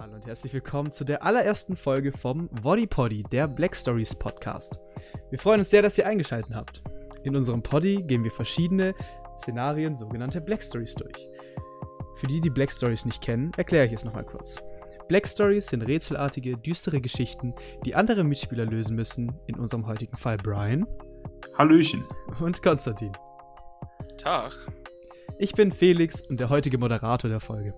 Hallo und herzlich willkommen zu der allerersten Folge vom Body Poddy, der Black Stories Podcast. Wir freuen uns sehr, dass ihr eingeschaltet habt. In unserem Poddy gehen wir verschiedene Szenarien, sogenannte Black Stories, durch. Für die, die Black Stories nicht kennen, erkläre ich es nochmal kurz. Black Stories sind rätselartige, düstere Geschichten, die andere Mitspieler lösen müssen, in unserem heutigen Fall Brian. Hallöchen. Und Konstantin. Tag. Ich bin Felix und der heutige Moderator der Folge.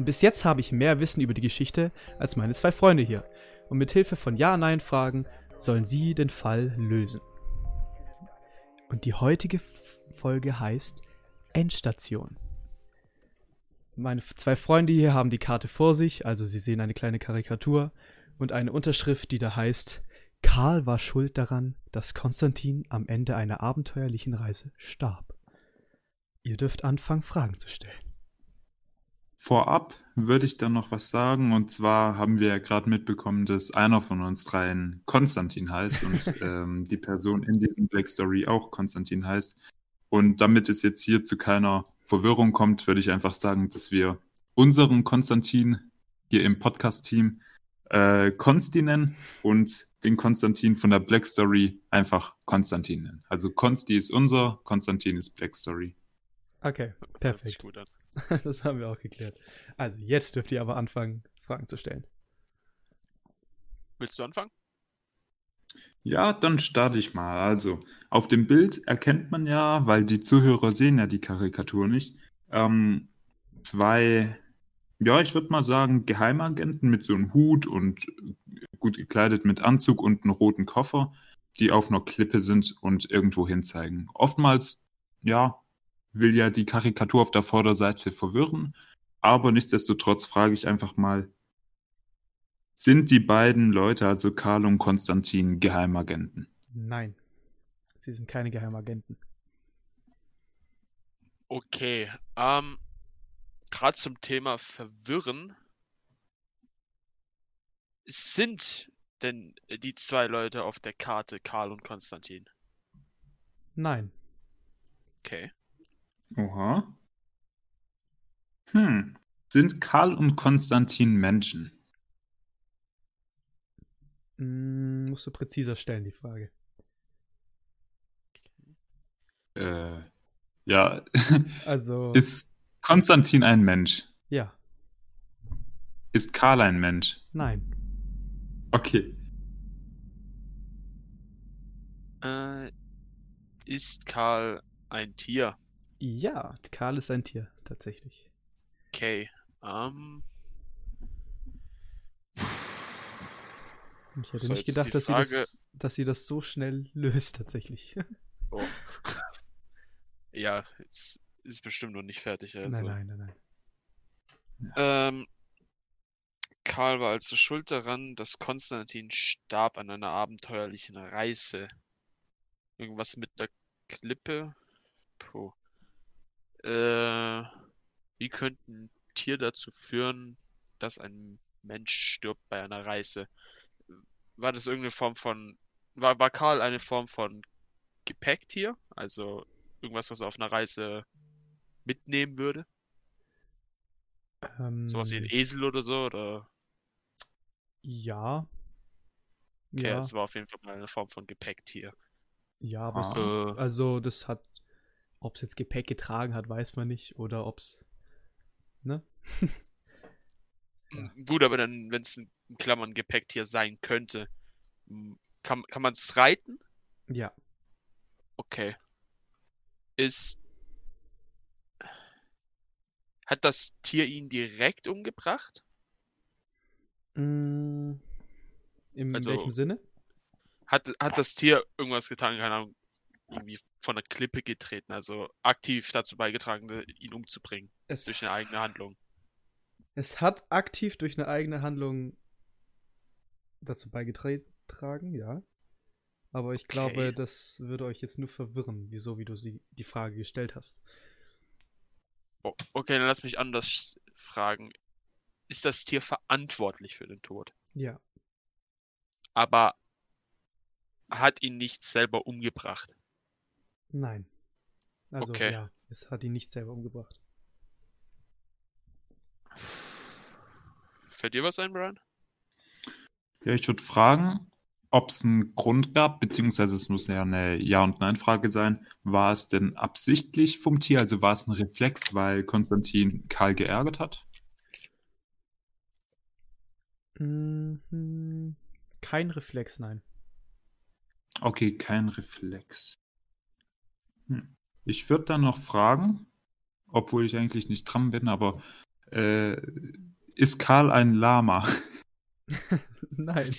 Und bis jetzt habe ich mehr Wissen über die Geschichte als meine zwei Freunde hier. Und mit Hilfe von Ja-Nein-Fragen sollen sie den Fall lösen. Und die heutige Folge heißt Endstation. Meine zwei Freunde hier haben die Karte vor sich, also sie sehen eine kleine Karikatur und eine Unterschrift, die da heißt Karl war schuld daran, dass Konstantin am Ende einer abenteuerlichen Reise starb. Ihr dürft anfangen, Fragen zu stellen. Vorab würde ich dann noch was sagen. Und zwar haben wir ja gerade mitbekommen, dass einer von uns dreien Konstantin heißt und ähm, die Person in diesem Black Story auch Konstantin heißt. Und damit es jetzt hier zu keiner Verwirrung kommt, würde ich einfach sagen, dass wir unseren Konstantin hier im Podcast-Team äh, Konsti nennen und den Konstantin von der Black Story einfach Konstantin nennen. Also Konsti ist unser, Konstantin ist Black Story. Okay, perfekt. Gut an. das haben wir auch geklärt. Also, jetzt dürft ihr aber anfangen, Fragen zu stellen. Willst du anfangen? Ja, dann starte ich mal. Also, auf dem Bild erkennt man ja, weil die Zuhörer sehen ja die Karikatur nicht, ähm, zwei, ja, ich würde mal sagen, Geheimagenten mit so einem Hut und gut gekleidet mit Anzug und einem roten Koffer, die auf einer Klippe sind und irgendwo hin zeigen. Oftmals, ja, will ja die Karikatur auf der Vorderseite verwirren, aber nichtsdestotrotz frage ich einfach mal, sind die beiden Leute, also Karl und Konstantin, Geheimagenten? Nein, sie sind keine Geheimagenten. Okay, ähm, gerade zum Thema Verwirren, sind denn die zwei Leute auf der Karte Karl und Konstantin? Nein. Okay. Oha. Hm. Sind Karl und Konstantin Menschen? Hm, musst du präziser stellen, die Frage. Äh, ja. Also. Ist Konstantin ein Mensch? Ja. Ist Karl ein Mensch? Nein. Okay. Äh, ist Karl ein Tier? Ja, Karl ist ein Tier, tatsächlich. Okay. Um... Ich hätte so, nicht gedacht, dass, Frage... sie das, dass sie das so schnell löst, tatsächlich. Oh. ja, es ist bestimmt noch nicht fertig. Also. Nein, nein, nein, nein. Ähm, Karl war also schuld daran, dass Konstantin starb an einer abenteuerlichen Reise. Irgendwas mit der Klippe? Puh. Äh, wie könnte ein Tier dazu führen, dass ein Mensch stirbt bei einer Reise? War das irgendeine Form von. War, war Karl eine Form von Gepäcktier? Also irgendwas, was er auf einer Reise mitnehmen würde? Ähm, Sowas wie ein Esel oder so? Oder? Ja. Okay, ja. es war auf jeden Fall mal eine Form von Gepäcktier. Ja, aber ah. es, also das hat ob es jetzt Gepäck getragen hat, weiß man nicht. Oder ob es. Ne? ja. Gut, aber dann, wenn es ein Klammern Gepäcktier sein könnte, kann, kann man es reiten? Ja. Okay. Ist. Hat das Tier ihn direkt umgebracht? Mm, in also, welchem Sinne? Hat, hat das Tier irgendwas getan? Keine Ahnung irgendwie von der Klippe getreten, also aktiv dazu beigetragen, ihn umzubringen. Es, durch eine eigene Handlung. Es hat aktiv durch eine eigene Handlung dazu beigetragen, ja. Aber ich glaube, okay. das würde euch jetzt nur verwirren, wieso, wie du sie die Frage gestellt hast. Oh, okay, dann lass mich anders fragen. Ist das Tier verantwortlich für den Tod? Ja. Aber hat ihn nicht selber umgebracht? Nein. Also okay. ja, es hat ihn nicht selber umgebracht. Fällt dir was ein, Brian? Ja, ich würde fragen, ob es einen Grund gab, beziehungsweise es muss ja eine Ja- und Nein-Frage sein. War es denn absichtlich vom Tier? Also war es ein Reflex, weil Konstantin Karl geärgert hat? Mhm. Kein Reflex, nein. Okay, kein Reflex. Hm. Ich würde dann noch fragen, obwohl ich eigentlich nicht dran bin, aber äh, ist Karl ein Lama? nein.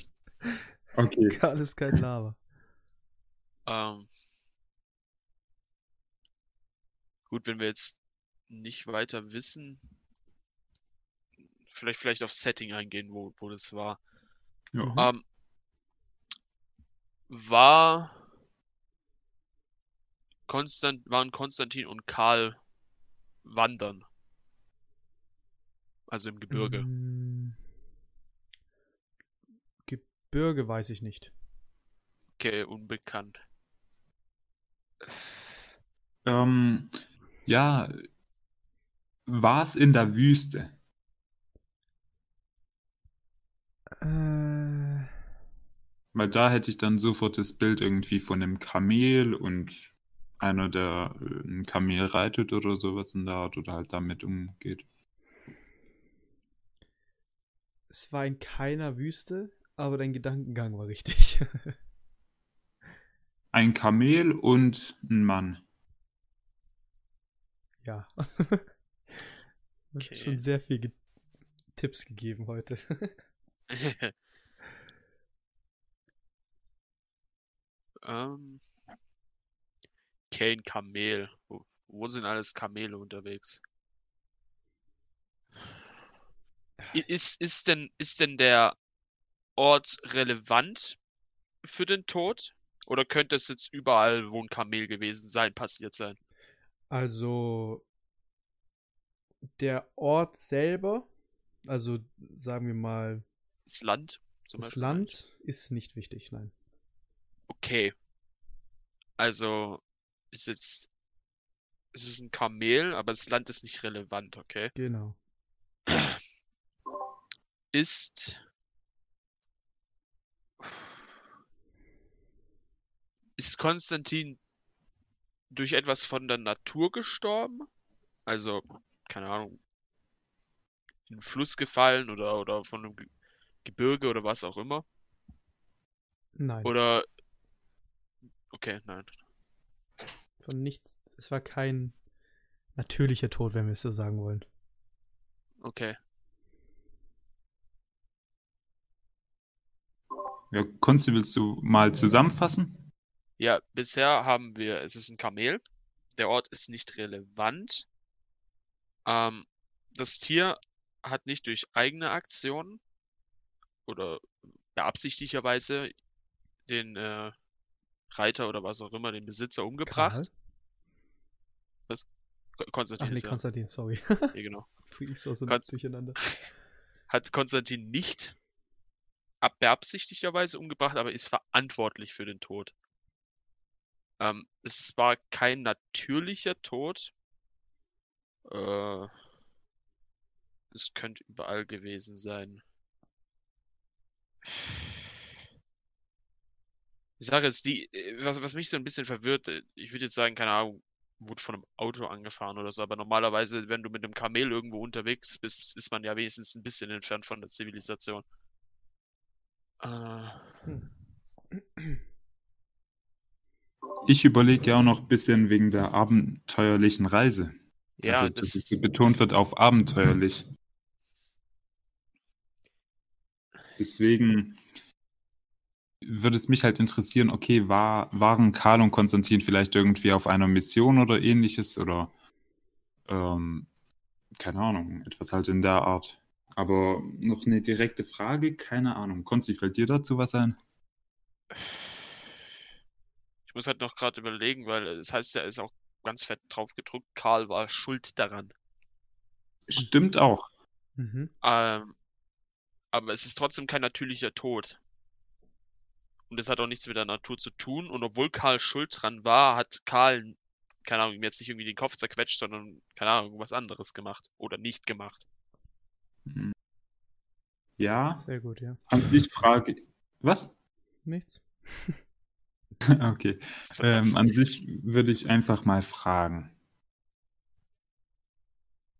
Okay. Karl ist kein Lava. Ähm, gut, wenn wir jetzt nicht weiter wissen, vielleicht vielleicht auf Setting eingehen, wo, wo das war. Ja. Ähm, war Konstant, waren Konstantin und Karl wandern? Also im Gebirge. Mm. Gebirge weiß ich nicht. Okay, unbekannt. Ähm, ja, war es in der Wüste? Äh, Weil da hätte ich dann sofort das Bild irgendwie von einem Kamel und einer, der äh, ein Kamel reitet oder sowas in der Art oder halt damit umgeht. es war in keiner Wüste, aber dein Gedankengang war richtig. Ein Kamel und ein Mann. ja. Okay. Schon sehr viel ge Tipps gegeben heute. ähm, Kane Kamel. Wo, wo sind alles Kamele unterwegs? Ist, ist, denn, ist denn der Ort relevant für den Tod? Oder könnte es jetzt überall, wo ein Kamel gewesen sein, passiert sein? Also der Ort selber, also sagen wir mal, Das Land zum das Beispiel? Land ist nicht wichtig, nein. Okay. Also ist jetzt. Es ist ein Kamel, aber das Land ist nicht relevant, okay? Genau. Ist. Ist Konstantin durch etwas von der Natur gestorben? Also, keine Ahnung, in den Fluss gefallen oder, oder von einem Ge- Gebirge oder was auch immer? Nein. Oder. Okay, nein. Von nichts. Es war kein natürlicher Tod, wenn wir es so sagen wollen. Okay. Ja, Konsti, willst du mal zusammenfassen? Ja, bisher haben wir, es ist ein Kamel. Der Ort ist nicht relevant. Ähm, das Tier hat nicht durch eigene Aktionen oder beabsichtigterweise den äh, Reiter oder was auch immer, den Besitzer umgebracht. Ko- Ach Konstantin nee, ist ja, Konstantin, sorry. ja, genau. Jetzt bringe ich so so Konst- durcheinander. Hat Konstantin nicht ab beabsichtigterweise umgebracht, aber ist verantwortlich für den Tod. Ähm, es war kein natürlicher Tod. Äh, es könnte überall gewesen sein. Die Sache ist die, äh, was, was mich so ein bisschen verwirrt, äh, ich würde jetzt sagen, keine Ahnung, wurde von einem Auto angefahren oder so, aber normalerweise, wenn du mit einem Kamel irgendwo unterwegs bist, ist man ja wenigstens ein bisschen entfernt von der Zivilisation. Äh, Ich überlege ja auch noch ein bisschen wegen der abenteuerlichen Reise. ja, also, das, dass es betont wird auf abenteuerlich. Deswegen würde es mich halt interessieren, okay, war, waren Karl und Konstantin vielleicht irgendwie auf einer Mission oder ähnliches oder ähm, keine Ahnung, etwas halt in der Art. Aber noch eine direkte Frage, keine Ahnung. Konsti, fällt dir dazu was ein? ich muss halt noch gerade überlegen, weil es heißt ja, ist auch ganz fett drauf gedruckt, Karl war schuld daran. Stimmt auch. Mhm. Ähm, aber es ist trotzdem kein natürlicher Tod. Und das hat auch nichts mit der Natur zu tun. Und obwohl Karl schuld dran war, hat Karl, keine Ahnung, ihm jetzt nicht irgendwie den Kopf zerquetscht, sondern, keine Ahnung, was anderes gemacht. Oder nicht gemacht. Hm. Ja, Sehr gut, ja. an sich frage Was? Nichts? Okay. Ähm, an sich würde ich einfach mal fragen.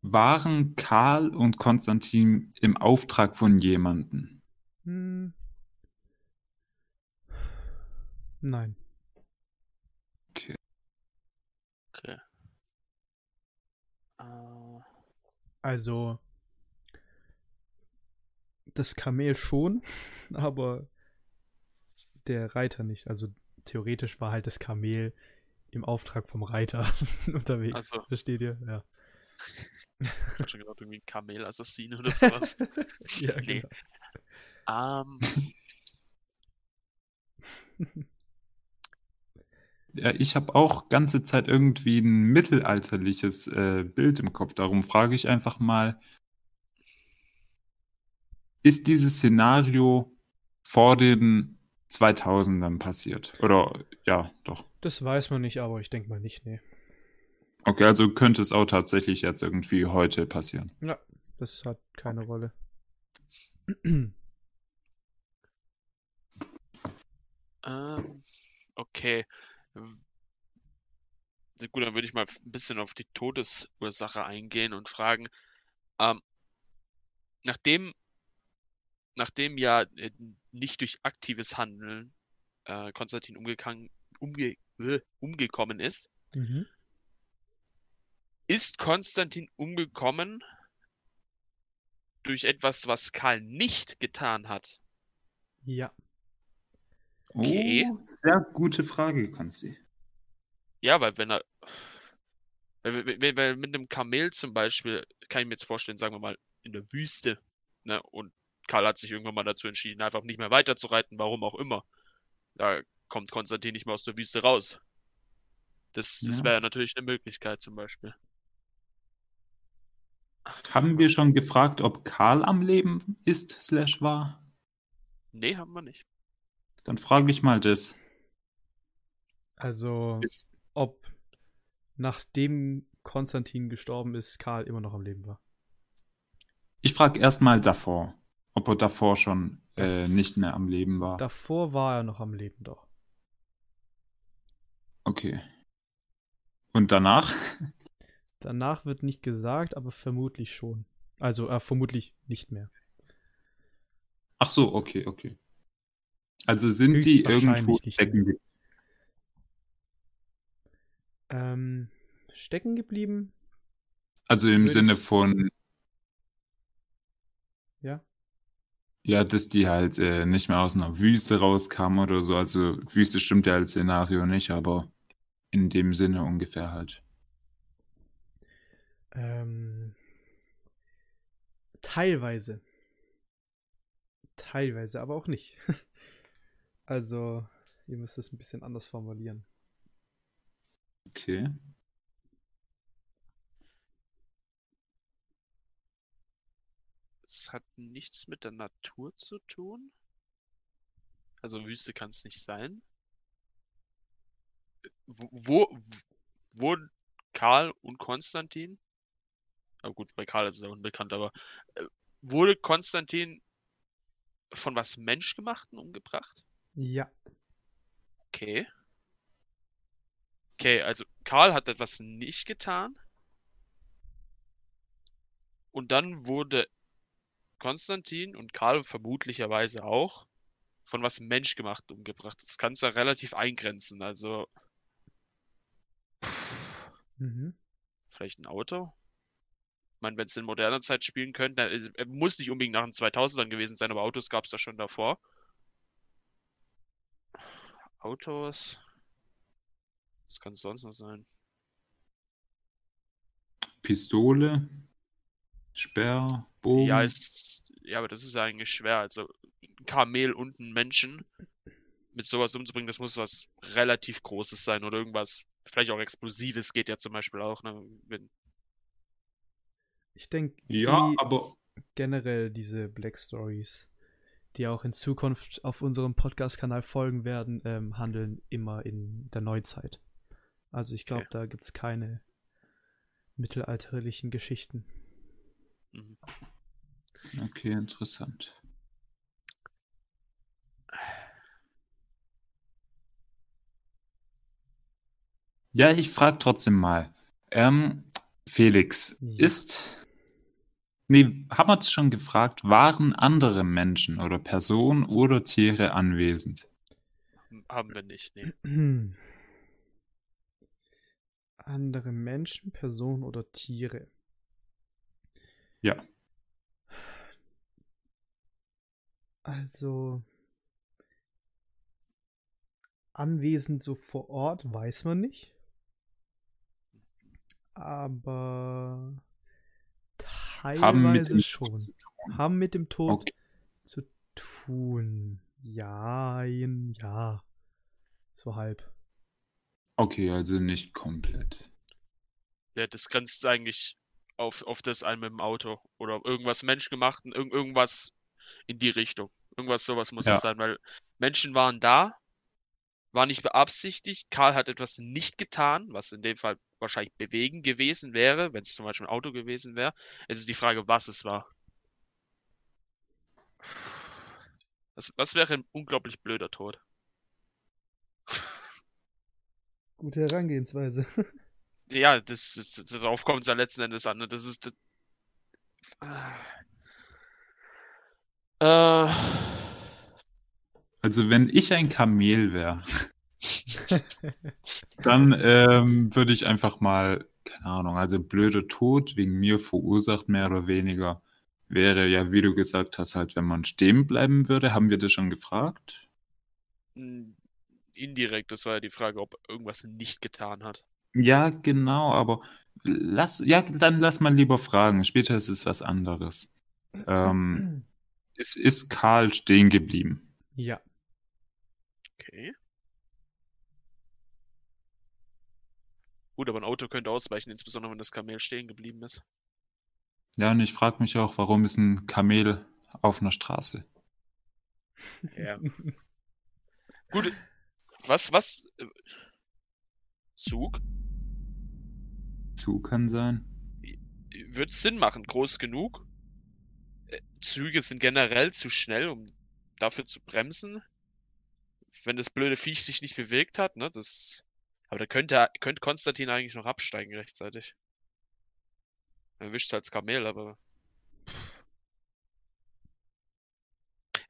Waren Karl und Konstantin im Auftrag von jemandem? Hm. Nein. Okay. Äh, Also, das Kamel schon, aber der Reiter nicht. Also, theoretisch war halt das Kamel im Auftrag vom Reiter unterwegs. Ach so. Versteht ihr? Ja. ich hab schon gedacht, irgendwie ein Kamelassassin oder sowas. ja, Nee. genau. Ähm, Ja, ich habe auch ganze Zeit irgendwie ein mittelalterliches äh, Bild im Kopf. Darum frage ich einfach mal, ist dieses Szenario vor den 2000ern passiert? Oder ja, doch. Das weiß man nicht, aber ich denke mal nicht, nee. Okay, also könnte es auch tatsächlich jetzt irgendwie heute passieren. Ja, das hat keine Rolle. ähm, okay. Sehr gut, dann würde ich mal ein bisschen auf die Todesursache eingehen und fragen, ähm, nachdem, nachdem ja äh, nicht durch aktives Handeln äh, Konstantin umgegangen, umge, äh, umgekommen ist, mhm. ist Konstantin umgekommen durch etwas, was Karl nicht getan hat. Ja. Okay. Oh, sehr gute Frage, Konzi. Ja, weil wenn er. Weil, weil, mit einem Kamel zum Beispiel, kann ich mir jetzt vorstellen, sagen wir mal, in der Wüste, ne? Und Karl hat sich irgendwann mal dazu entschieden, einfach nicht mehr weiterzureiten, warum auch immer. Da kommt Konstantin nicht mehr aus der Wüste raus. Das, das Ja. wäre natürlich eine Möglichkeit zum Beispiel. Haben wir schon gefragt, ob Karl am Leben ist, slash war? Nee, haben wir nicht. Dann frage ich mal das. Also, ob nachdem Konstantin gestorben ist, Karl immer noch am Leben war. Ich frage erstmal davor, ob er davor schon äh, nicht mehr am Leben war. Davor war er noch am Leben, doch. Okay. Und danach? Danach wird nicht gesagt, aber vermutlich schon. Also, äh, vermutlich nicht mehr. Ach so, okay, okay. Also sind die irgendwo stecken mehr. geblieben? Ähm, stecken geblieben? Also im Würde Sinne von, Ja. ja, dass die halt äh, nicht mehr aus einer Wüste rauskamen oder so. Also Wüste stimmt ja als Szenario nicht, aber in dem Sinne ungefähr halt. Ähm, teilweise. Teilweise, aber auch nicht. also, ihr müsst es ein bisschen anders formulieren. Okay. Es hat nichts mit der Natur zu tun. Also Wüste kann es nicht sein. Wo, wo, wo Karl und Konstantin, aber gut, bei Karl ist es auch unbekannt, aber äh, wurde Konstantin von was Menschgemachten umgebracht? Ja. Okay. Okay, also Karl hat etwas nicht getan. Und dann wurde Konstantin und Karl vermutlicherweise auch von was menschgemacht umgebracht. Das kannst du ja relativ eingrenzen. Also Mhm. vielleicht ein Auto. Ich meine, wenn es in moderner Zeit spielen könnte, er muss nicht unbedingt nach den 2000ern gewesen sein, aber Autos gab es da schon davor. Autos. Was kann es sonst noch sein? Pistole, Speer, Bogen. Ja, ist, ja, aber das ist ja eigentlich schwer. Also ein Kamel und einen Menschen mit sowas umzubringen, das muss was relativ Großes sein oder irgendwas, vielleicht auch Explosives geht ja zum Beispiel auch. Ne? Wenn, Ich denke, ja, aber generell diese Black Stories, die auch in Zukunft auf unserem Podcast-Kanal folgen werden, ähm, handeln immer in der Neuzeit. Also ich glaube, okay. da gibt es keine mittelalterlichen Geschichten. Mhm. Okay, interessant. Ja, ich frage trotzdem mal. Ähm, Felix, ja. ist Nee, haben wir uns schon gefragt, waren andere Menschen oder Personen oder Tiere anwesend? Haben wir nicht, nee. Andere Menschen, Personen oder Tiere? Ja. Also anwesend so vor Ort weiß man nicht. Aber Haben mit teilweise dem Tod schon. zu tun. Haben mit dem Tod Okay. zu tun. Ja, ja. So halb. Okay, also nicht komplett. Ja, das grenzt eigentlich auf, auf das ein mit dem Auto. Oder irgendwas menschgemacht, irg irgendwas in die Richtung. Irgendwas sowas muss Ja. es sein, weil Menschen waren da, war nicht beabsichtigt. Karl hat etwas nicht getan, was in dem Fall wahrscheinlich bewegen gewesen wäre, wenn es zum Beispiel ein Auto gewesen wäre. Jetzt ist die Frage, was es war. Was, was wäre ein unglaublich blöder Tod? Gute Herangehensweise. Ja, das, das, darauf kommt es ja letzten Endes an. Ne? Das ist. Das, äh, Also wenn ich ein Kamel wäre, dann ähm, würde ich einfach mal, keine Ahnung, also blöder Tod wegen mir verursacht, mehr oder weniger, wäre ja, wie du gesagt hast, halt, wenn man stehen bleiben würde. Haben wir das schon gefragt? m, indirekt, das war ja die Frage, ob irgendwas nicht getan hat. Ja, genau, aber lass, ja, dann lass mal lieber fragen. Später ist es was anderes. Ähm, ist, ist Karl stehen geblieben? ja. Okay. Gut, aber ein Auto könnte ausweichen, insbesondere wenn das Kamel stehen geblieben ist. Ja, und ich frage mich auch, warum ist ein Kamel auf einer Straße? Ja. Gut, was, was? äh, Zug? Zu kann sein. Wird Sinn machen, groß genug? Äh, Züge sind generell zu schnell, um dafür zu bremsen. Wenn das blöde Viech sich nicht bewegt hat, ne, das. Aber da könnte, könnte Konstantin eigentlich noch absteigen rechtzeitig. Er erwischt als Kamel, aber.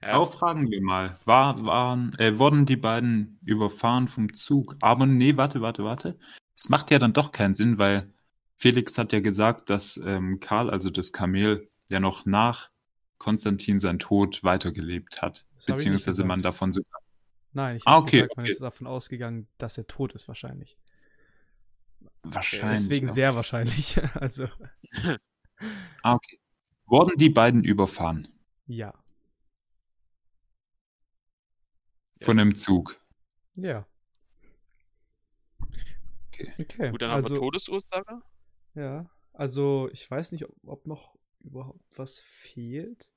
Ja, Auch fragen wir mal. War, waren, äh, wurden die beiden überfahren vom Zug? Aber nee, warte, warte, warte. Es macht ja dann doch keinen Sinn, weil Felix hat ja gesagt, dass ähm, Karl, also das Kamel, ja noch nach Konstantin sein Tod weitergelebt hat. Das Beziehungsweise man davon so. Nein, ich Ah, habe okay, gesagt, man okay. ist davon ausgegangen, dass er tot ist wahrscheinlich. Wahrscheinlich. Deswegen ja. sehr wahrscheinlich. Also, Ah, okay. Wurden die beiden überfahren ja. von einem Zug? Ja. Okay. Okay. gut, dann haben wir also, Todesursache. ja. Also, ich weiß nicht, ob, ob noch überhaupt was fehlt.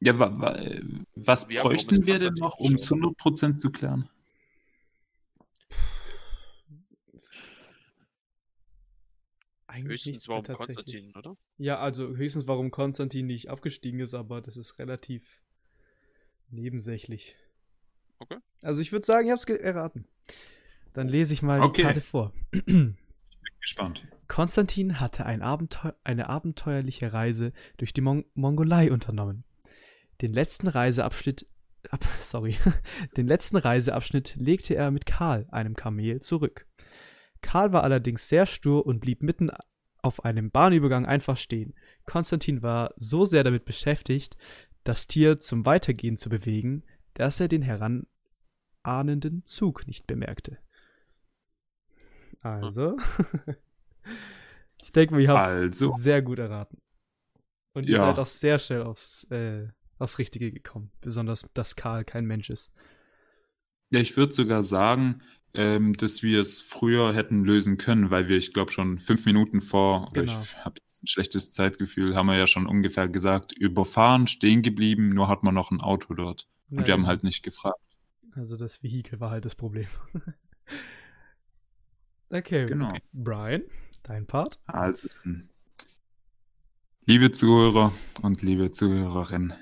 Ja, wa, wa, äh, was Ja, bräuchten wir denn noch, um zu gestorben? 100% zu klären? Eigentlich Höchstens warum tatsächlich. Konstantin, oder? Ja, also höchstens, warum Konstantin nicht abgestiegen ist, aber das ist relativ nebensächlich. Okay. Also ich würde sagen, ich habe es erraten. Dann lese ich mal Okay. die Karte vor. Gespannt. Konstantin hatte ein Abenteu eine abenteuerliche Reise durch die Mon Mongolei unternommen. Den letzten Reiseabschnitt, ab, sorry, den letzten Reiseabschnitt legte er mit Karl, einem Kamel, zurück. Karl war allerdings sehr stur und blieb mitten auf einem Bahnübergang einfach stehen. Konstantin war so sehr damit beschäftigt, das Tier zum Weitergehen zu bewegen, dass er den heranahnenden Zug nicht bemerkte. Also, ich denke mal, ihr habt Also. sehr gut erraten. Und ihr Ja. seid auch sehr schnell aufs, äh, aufs Richtige gekommen. Besonders, dass Karl kein Mensch ist. Ja, ich würde sogar sagen, ähm, dass wir es früher hätten lösen können, weil wir, ich glaube, schon fünf Minuten vor, oder Genau. ich habe jetzt ein schlechtes Zeitgefühl, haben wir ja schon ungefähr gesagt, überfahren, stehen geblieben, nur hat man noch ein Auto dort. Und Ja, wir haben genau. halt nicht gefragt. Also das Vehikel war halt das Problem. okay, Genau. Brian, dein Part. Also, dann, liebe Zuhörer und liebe Zuhörerinnen,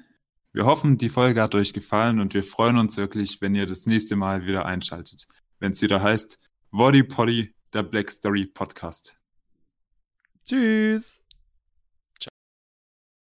wir hoffen, die Folge hat euch gefallen und wir freuen uns wirklich, wenn ihr das nächste Mal wieder einschaltet. Wenn es wieder heißt, Woddy Poddy, der Black Story Podcast. Tschüss.